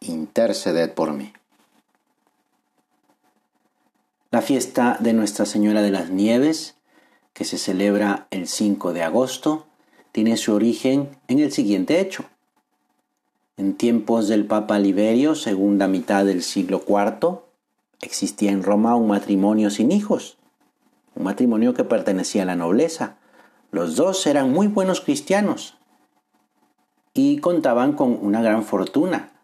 interceded por mí. La fiesta de Nuestra Señora de las Nieves, que se celebra el 5 de agosto, tiene su origen en el siguiente hecho. En tiempos del Papa Liberio, segunda mitad del siglo IV, existía en Roma un matrimonio sin hijos, un matrimonio que pertenecía a la nobleza. Los dos eran muy buenos cristianos y contaban con una gran fortuna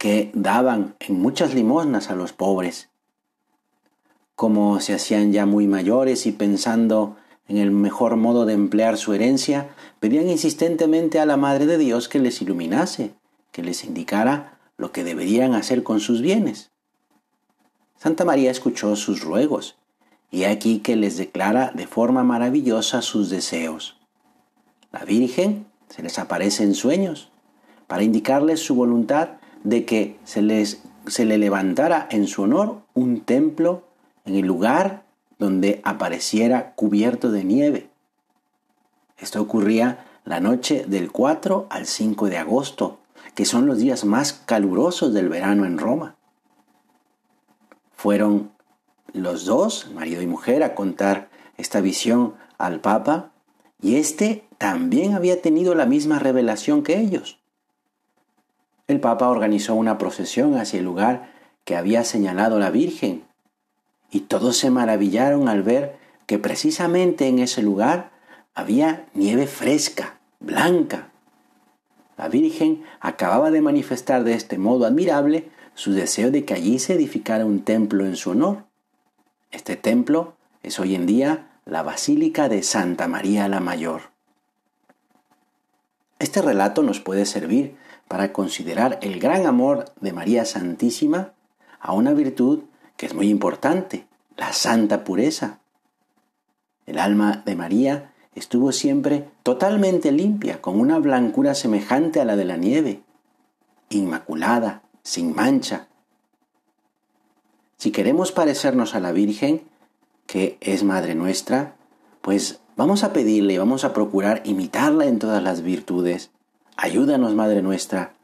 que daban en muchas limosnas a los pobres. Como se hacían ya muy mayores y pensando en el mejor modo de emplear su herencia, pedían insistentemente a la Madre de Dios que les iluminase, que les indicara lo que deberían hacer con sus bienes. Santa María escuchó sus ruegos, y aquí que les declara de forma maravillosa sus deseos. La Virgen se les aparece en sueños, para indicarles su voluntad de que se, les, se le levantara en su honor un templo en el lugar donde apareciera cubierto de nieve. Esto ocurría la noche del 4 al 5 de agosto, que son los días más calurosos del verano en Roma. Fueron los dos, marido y mujer, a contar esta visión al Papa, y éste también había tenido la misma revelación que ellos el Papa organizó una procesión hacia el lugar que había señalado la Virgen, y todos se maravillaron al ver que precisamente en ese lugar había nieve fresca, blanca. La Virgen acababa de manifestar de este modo admirable su deseo de que allí se edificara un templo en su honor. Este templo es hoy en día la Basílica de Santa María la Mayor. Este relato nos puede servir para considerar el gran amor de María Santísima a una virtud que es muy importante, la santa pureza. El alma de María estuvo siempre totalmente limpia, con una blancura semejante a la de la nieve, inmaculada, sin mancha. Si queremos parecernos a la Virgen, que es Madre nuestra, pues vamos a pedirle y vamos a procurar imitarla en todas las virtudes Ayúdanos, Madre nuestra.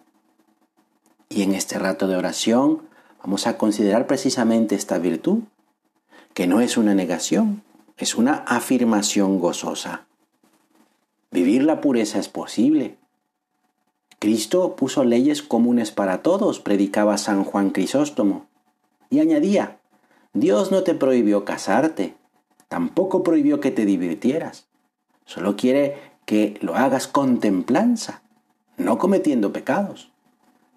Y en este rato de oración vamos a considerar precisamente esta virtud, que no es una negación, es una afirmación gozosa. Vivir la pureza es posible. Cristo puso leyes comunes para todos, predicaba San Juan Crisóstomo, y añadía, Dios no te prohibió casarte, tampoco prohibió que te divirtieras, solo quiere que lo hagas con templanza no cometiendo pecados.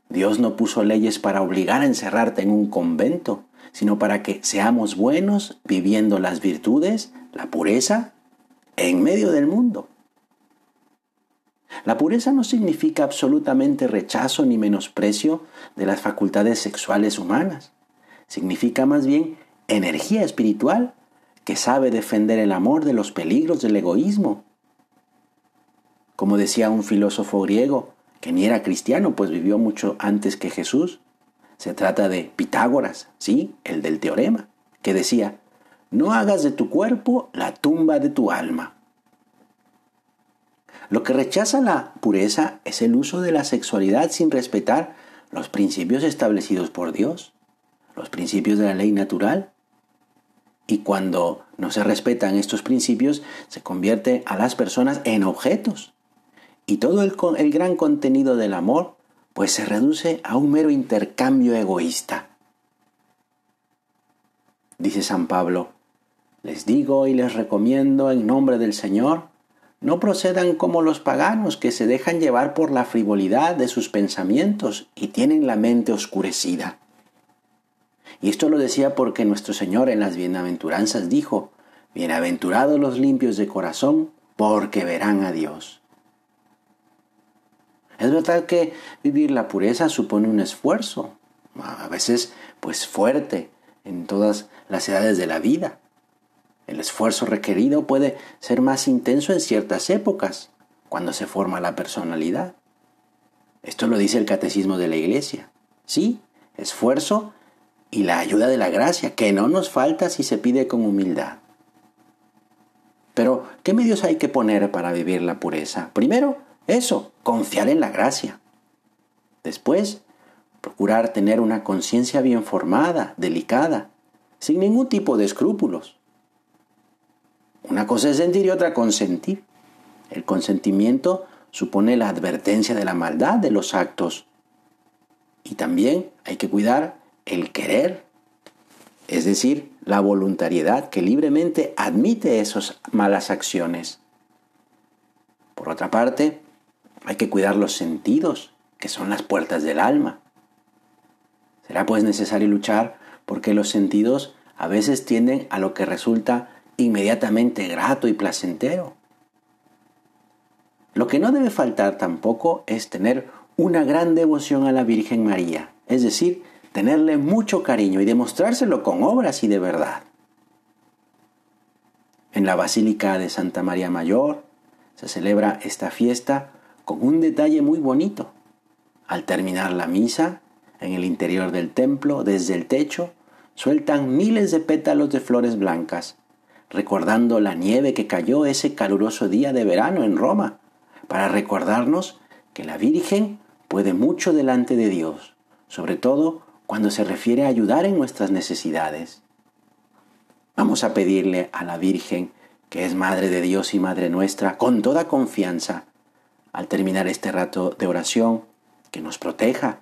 Dios no puso leyes para obligar a encerrarte en un convento, sino para que seamos buenos viviendo las virtudes, la pureza, en medio del mundo. La pureza no significa absolutamente rechazo ni menosprecio de las facultades sexuales humanas. Significa más bien energía espiritual que sabe defender el amor de los peligros del egoísmo como decía un filósofo griego, que ni era cristiano, pues vivió mucho antes que Jesús. Se trata de Pitágoras, ¿sí? El del teorema, que decía, no hagas de tu cuerpo la tumba de tu alma. Lo que rechaza la pureza es el uso de la sexualidad sin respetar los principios establecidos por Dios, los principios de la ley natural. Y cuando no se respetan estos principios, se convierte a las personas en objetos y todo el, el gran contenido del amor pues se reduce a un mero intercambio egoísta. Dice San Pablo, les digo y les recomiendo en nombre del Señor, no procedan como los paganos que se dejan llevar por la frivolidad de sus pensamientos y tienen la mente oscurecida. Y esto lo decía porque nuestro Señor en las bienaventuranzas dijo, Bienaventurados los limpios de corazón, porque verán a Dios. Es verdad que vivir la pureza supone un esfuerzo, a veces pues fuerte en todas las edades de la vida. El esfuerzo requerido puede ser más intenso en ciertas épocas, cuando se forma la personalidad. Esto lo dice el catecismo de la Iglesia. Sí, esfuerzo y la ayuda de la gracia, que no nos falta si se pide con humildad. Pero, ¿qué medios hay que poner para vivir la pureza? Primero, eso, confiar en la gracia. Después, procurar tener una conciencia bien formada, delicada, sin ningún tipo de escrúpulos. Una cosa es sentir y otra consentir. El consentimiento supone la advertencia de la maldad de los actos. Y también hay que cuidar el querer, es decir, la voluntariedad que libremente admite esas malas acciones. Por otra parte, hay que cuidar los sentidos, que son las puertas del alma. Será pues necesario luchar porque los sentidos a veces tienden a lo que resulta inmediatamente grato y placentero. Lo que no debe faltar tampoco es tener una gran devoción a la Virgen María, es decir, tenerle mucho cariño y demostrárselo con obras y de verdad. En la Basílica de Santa María Mayor se celebra esta fiesta con un detalle muy bonito. Al terminar la misa, en el interior del templo, desde el techo, sueltan miles de pétalos de flores blancas, recordando la nieve que cayó ese caluroso día de verano en Roma, para recordarnos que la Virgen puede mucho delante de Dios, sobre todo cuando se refiere a ayudar en nuestras necesidades. Vamos a pedirle a la Virgen, que es Madre de Dios y Madre nuestra, con toda confianza, al terminar este rato de oración, que nos proteja.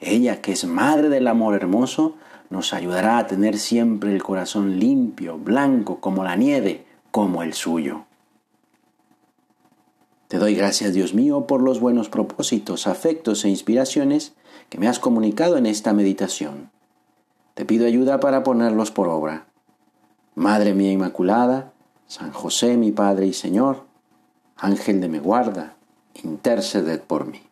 Ella, que es Madre del Amor Hermoso, nos ayudará a tener siempre el corazón limpio, blanco como la nieve, como el suyo. Te doy gracias, Dios mío, por los buenos propósitos, afectos e inspiraciones que me has comunicado en esta meditación. Te pido ayuda para ponerlos por obra. Madre mía Inmaculada, San José mi Padre y Señor, Ángel de mi guarda, interceded por mí.